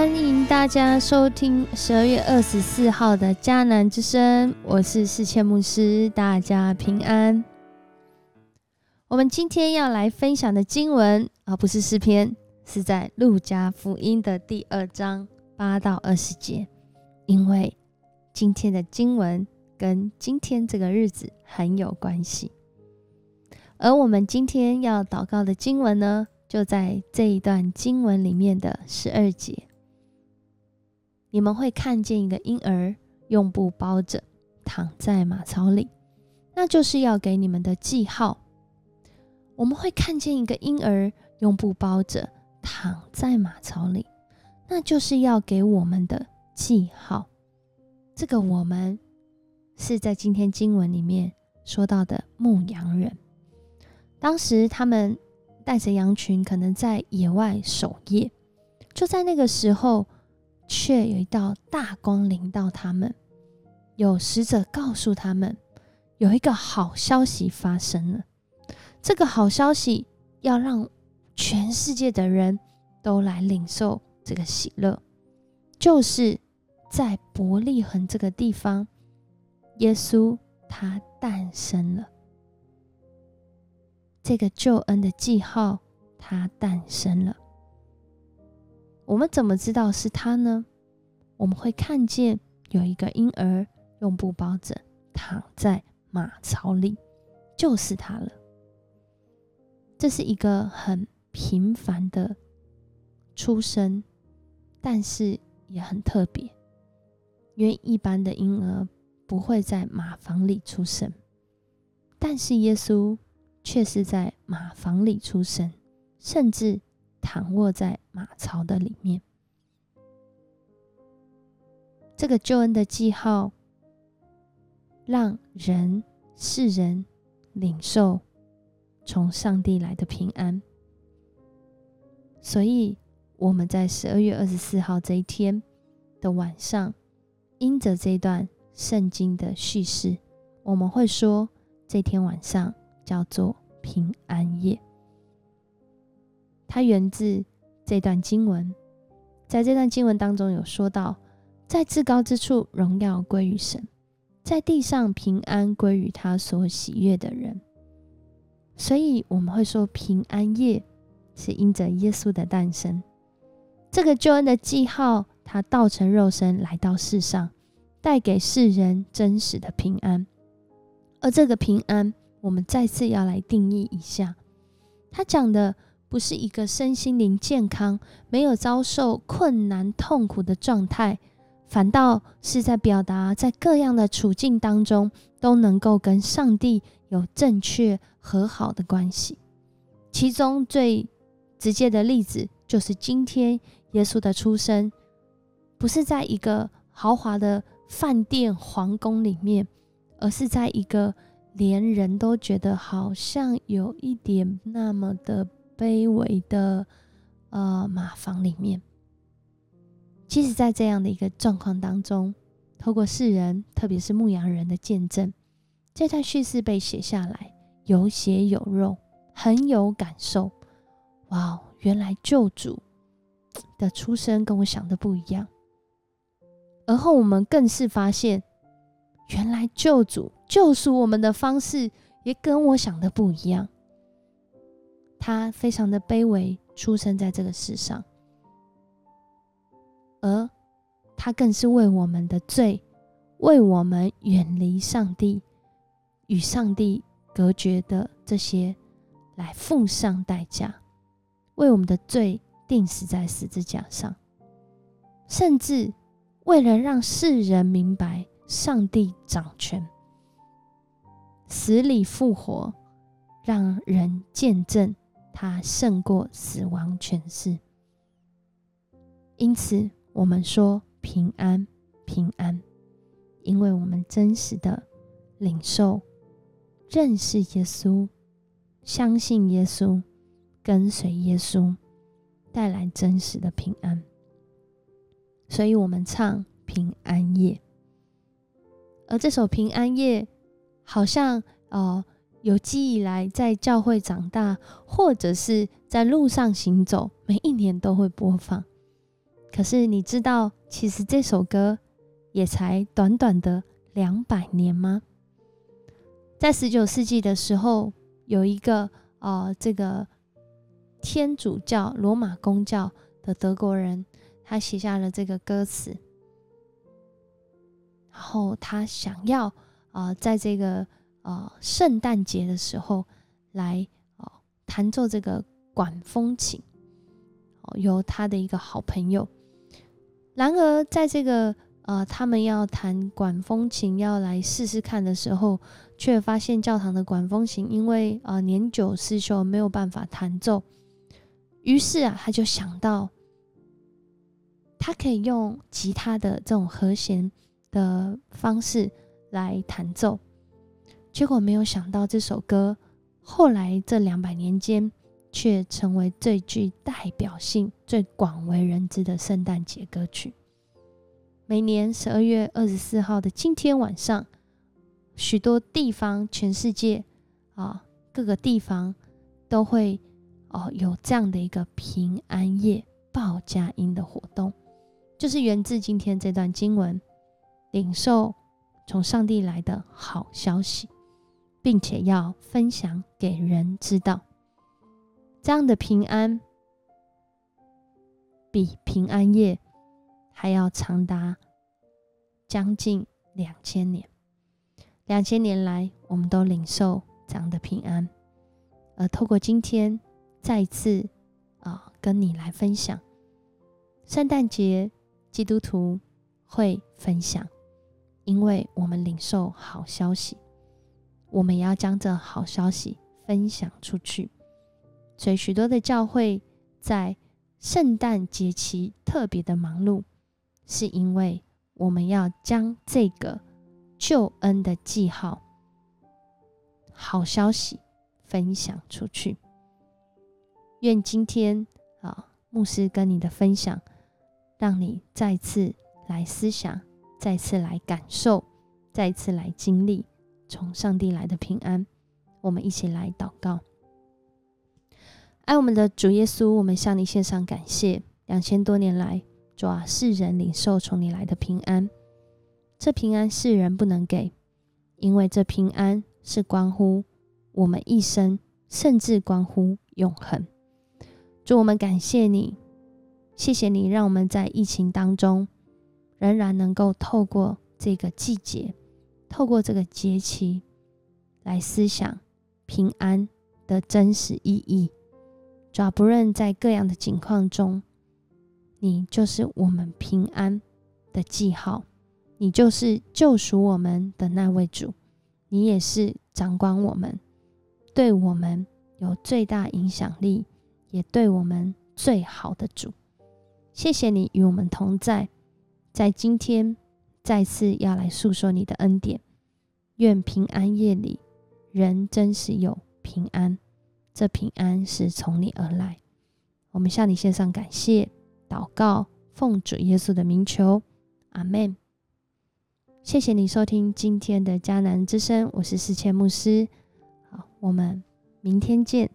欢迎大家收听十二月二十四号的迦南之声，我是世谦牧师，大家平安。我们今天要来分享的经文，而不是诗篇，是在路加福音的第二章八到二十节，因为今天的经文跟今天这个日子很有关系。而我们今天要祷告的经文呢，就在这一段经文里面的十二节。你们会看见一个婴儿用布包着躺在马槽里，那就是要给你们的记号。我们会看见一个婴儿用布包着躺在马槽里，那就是要给我们的记号。这个我们是在今天经文里面说到的牧羊人。当时他们带着羊群，可能在野外守夜，就在那个时候。却有一道大光临到他们，有使者告诉他们，有一个好消息发生了。这个好消息要让全世界的人都来领受这个喜乐，就是在伯利恒这个地方，耶稣他诞生了。这个救恩的记号，他诞生了。我们怎么知道是他呢？我们会看见有一个婴儿用布包着躺在马槽里，就是他了。这是一个很平凡的出生，但是也很特别，因为一般的婴儿不会在马房里出生，但是耶稣却是在马房里出生，甚至。躺卧在马槽的里面，这个救恩的记号，让人世人领受从上帝来的平安。所以我们在十二月二十四号这一天的晚上，因着这段圣经的叙事，我们会说这天晚上叫做平安夜。它源自这段经文，在这段经文当中有说到，在至高之处荣耀归于神，在地上平安归于他所喜悦的人。所以我们会说，平安夜是因着耶稣的诞生，这个救恩的记号，他道成肉身来到世上，带给世人真实的平安。而这个平安，我们再次要来定义一下，他讲的。不是一个身心灵健康、没有遭受困难痛苦的状态，反倒是在表达在各样的处境当中都能够跟上帝有正确和好的关系。其中最直接的例子就是今天耶稣的出生，不是在一个豪华的饭店皇宫里面，而是在一个连人都觉得好像有一点那么的。卑微的呃马房里面，其实，在这样的一个状况当中，透过世人，特别是牧羊人的见证，这段叙事被写下来，有血有肉，很有感受。哇，原来救主的出生跟我想的不一样。而后我们更是发现，原来救主救赎我们的方式也跟我想的不一样。他非常的卑微，出生在这个世上，而他更是为我们的罪，为我们远离上帝、与上帝隔绝的这些，来付上代价，为我们的罪钉死在十字架上，甚至为了让世人明白上帝掌权，死里复活，让人见证。他胜过死亡权势，因此我们说平安平安，因为我们真实的领受、认识耶稣、相信耶稣、跟随耶稣，带来真实的平安。所以，我们唱平安夜，而这首平安夜好像哦。有记忆来，在教会长大，或者是在路上行走，每一年都会播放。可是你知道，其实这首歌也才短短的两百年吗？在十九世纪的时候，有一个呃，这个天主教罗马公教的德国人，他写下了这个歌词，然后他想要啊，在这个呃圣诞节的时候来哦弹奏这个管风琴，哦，由他的一个好朋友。然而，在这个呃，他们要弹管风琴，要来试试看的时候，却发现教堂的管风琴因为呃年久失修，没有办法弹奏。于是啊，他就想到，他可以用吉他的这种和弦的方式来弹奏。结果没有想到，这首歌后来这两百年间，却成为最具代表性、最广为人知的圣诞节歌曲。每年十二月二十四号的今天晚上，许多地方、全世界啊各个地方都会哦有这样的一个平安夜报佳音的活动，就是源自今天这段经文，领受从上帝来的好消息，并且要分享给人知道。这样的平安，比平安夜还要长达将近两千年。两千年来，我们都领受这样的平安，而透过今天再次啊，跟你来分享，圣诞节基督徒会分享，因为我们领受好消息，我们也要将这好消息分享出去。所以，许多的教会在圣诞节期特别的忙碌，是因为我们要将这个救恩的记号、好消息分享出去。愿今天啊，牧师跟你的分享，让你再次来思想，再次来感受，再次来经历从上帝来的平安。我们一起来祷告。爱我们的主耶稣，我们向你献上感谢。两千多年来，主啊，世人领受从你来的平安，这平安世人不能给，因为这平安是关乎我们一生，甚至关乎永恒。主，我们感谢你，谢谢你，让我们在疫情当中，仍然能够透过这个季节，透过这个节期，来思想平安的真实意义。主要不论在各样的境况中，你就是我们平安的记号，你就是救赎我们的那位主，你也是掌管我们，对我们有最大影响力，也对我们最好的主。谢谢你与我们同在，在今天再次要来诉说你的恩典。愿平安夜里，人真实有平安。这平安是从你而来，我们向你献上感谢、祷告，奉主耶稣的名求，阿门。谢谢你收听今天的迦南之声，我是世谦牧师。好，我们明天见。